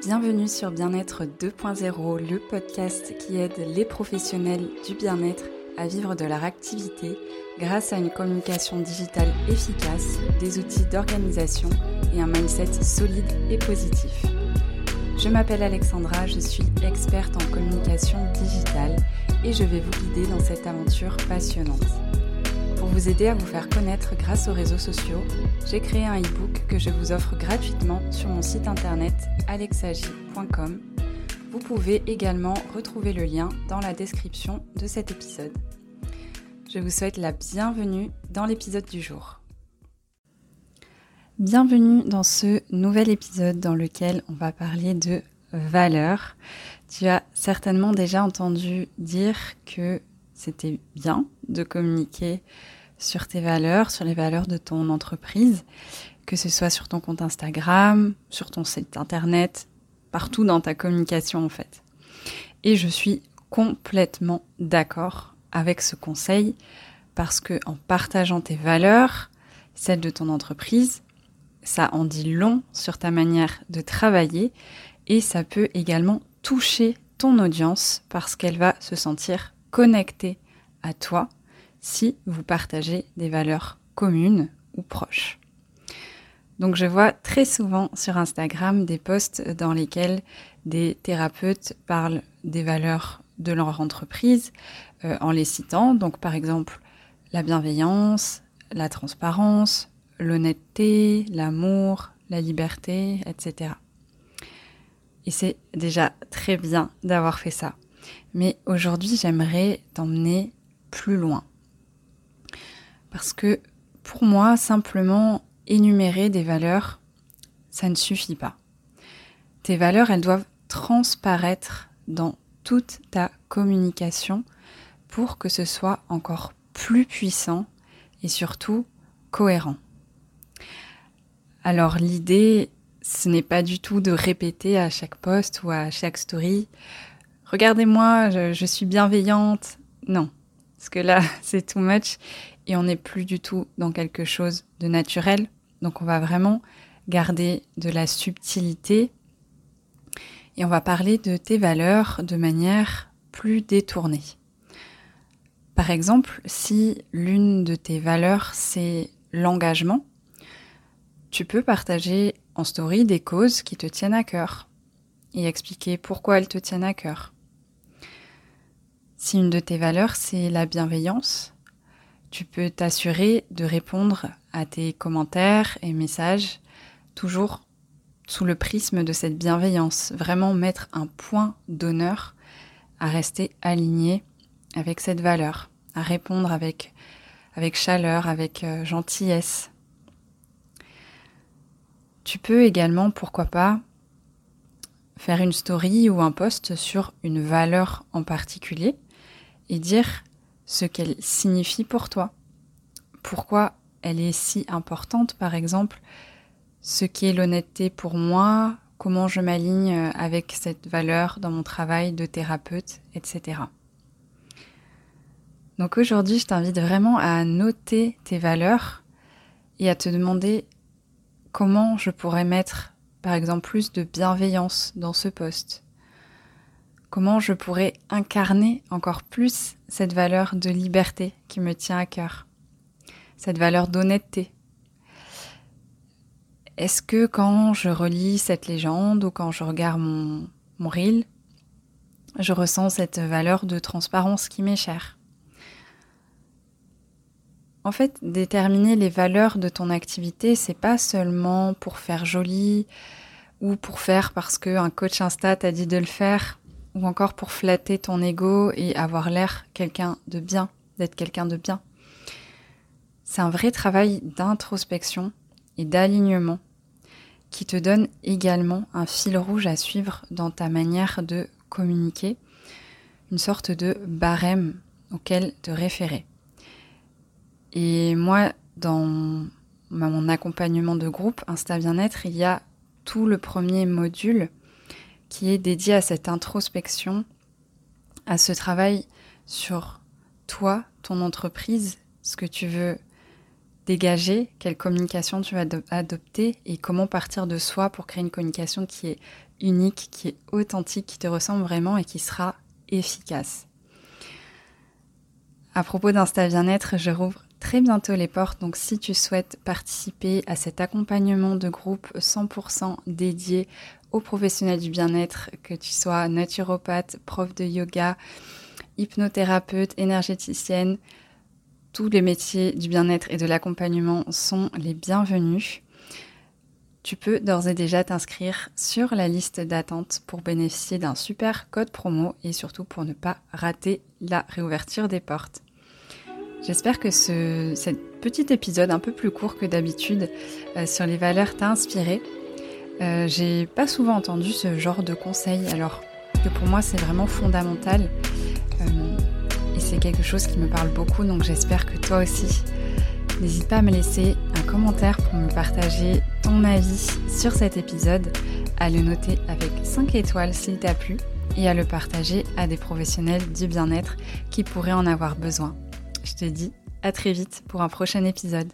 Bienvenue sur Bien-être 2.0, le podcast qui aide les professionnels du bien-être à vivre de leur activité grâce à une communication digitale efficace, des outils d'organisation et un mindset solide et positif. Je m'appelle Alexandra, je suis experte en communication digitale et je vais vous guider dans cette aventure passionnante. Pour vous aider à vous faire connaître grâce aux réseaux sociaux, j'ai créé un e-book que je vous offre gratuitement sur mon site internet alexagi.com. Vous pouvez également retrouver le lien dans la description de cet épisode. Je vous souhaite la bienvenue dans l'épisode du jour. Bienvenue dans ce nouvel épisode dans lequel on va parler de valeurs. Tu as certainement déjà entendu dire que c'était bien de communiquer sur tes valeurs, sur les valeurs de ton entreprise, que ce soit sur ton compte Instagram, sur ton site internet, partout dans ta communication en fait. Et je suis complètement d'accord avec ce conseil parce que en partageant tes valeurs, celles de ton entreprise, ça en dit long sur ta manière de travailler et ça peut également toucher ton audience parce qu'elle va se sentir connectée à toi si vous partagez des valeurs communes ou proches. Donc je vois très souvent sur Instagram des posts dans lesquels des thérapeutes parlent des valeurs de leur entreprise euh, en les citant. Donc par exemple la bienveillance, la transparence, l'honnêteté, l'amour, la liberté, etc. Et c'est déjà très bien d'avoir fait ça. Mais aujourd'hui, j'aimerais t'emmener plus loin. Parce que pour moi, simplement énumérer des valeurs, ça ne suffit pas. Tes valeurs, elles doivent transparaître dans toute ta communication pour que ce soit encore plus puissant et surtout cohérent. Alors l'idée, ce n'est pas du tout de répéter à chaque post ou à chaque story, regardez-moi, je, suis bienveillante. Non, parce que là, c'est too much et on n'est plus du tout dans quelque chose de naturel. Donc on va vraiment garder de la subtilité et on va parler de tes valeurs de manière plus détournée. Par exemple, si l'une de tes valeurs c'est l'engagement, tu peux partager en story des causes qui te tiennent à cœur et expliquer pourquoi elles te tiennent à cœur. Si une de tes valeurs c'est la bienveillance, tu peux t'assurer de répondre à tes commentaires et messages toujours sous le prisme de cette bienveillance, vraiment mettre un point d'honneur à rester aligné avec cette valeur, à répondre avec, avec chaleur, avec euh, gentillesse. Tu peux également, pourquoi pas, faire une story ou un post sur une valeur en particulier et dire ce qu'elle signifie pour toi. Pourquoi elle est si importante, par exemple, ce qu'est l'honnêteté pour moi, comment je m'aligne avec cette valeur dans mon travail de thérapeute, etc. Donc aujourd'hui, je t'invite vraiment à noter tes valeurs et à te demander comment je pourrais mettre, par exemple, plus de bienveillance dans ce poste comment je pourrais incarner encore plus cette valeur de liberté qui me tient à cœur, cette valeur d'honnêteté. Est-ce que quand je relis cette légende ou quand je regarde mon, mon reel, je ressens cette valeur de transparence qui m'est chère? En fait, déterminer les valeurs de ton activité, c'est pas seulement pour faire joli ou pour faire parce qu'un coach Insta t'a dit de le faire ou encore pour flatter ton ego et avoir l'air quelqu'un de bien, d'être quelqu'un de bien. C'est un vrai travail d'introspection et d'alignement qui te donne également un fil rouge à suivre dans ta manière de communiquer, une sorte de barème auquel te référer. Et moi, dans mon accompagnement de groupe Insta Bien-être, il y a tout le premier module qui est dédié à cette introspection, à ce travail sur toi, ton entreprise, ce que tu veux dégager, quelle communication tu vas adopter et comment partir de soi pour créer une communication qui est unique, qui est authentique, qui te ressemble vraiment et qui sera efficace. À propos d'Insta Bien-être, je rouvre très bientôt les portes, donc si tu souhaites participer à cet accompagnement de groupe 100% dédié aux professionnels du bien-être, que tu sois naturopathe, prof de yoga, hypnothérapeute, énergéticienne, tous les métiers du bien-être et de l'accompagnement sont les bienvenus. Tu peux d'ores et déjà t'inscrire sur la liste d'attente pour bénéficier d'un super code promo et surtout pour ne pas rater la réouverture des portes. J'espère que ce petit épisode un peu plus court que d'habitude euh, sur les valeurs t'a inspiré. Euh, j'ai pas souvent entendu ce genre de conseils alors que pour moi c'est vraiment fondamental euh, et c'est quelque chose qui me parle beaucoup donc j'espère que toi aussi. N'hésite pas à me laisser un commentaire pour me partager ton avis sur cet épisode, à le noter avec 5 étoiles s'il t'a plu et à le partager à des professionnels du bien-être qui pourraient en avoir besoin. Je te dis à très vite pour un prochain épisode.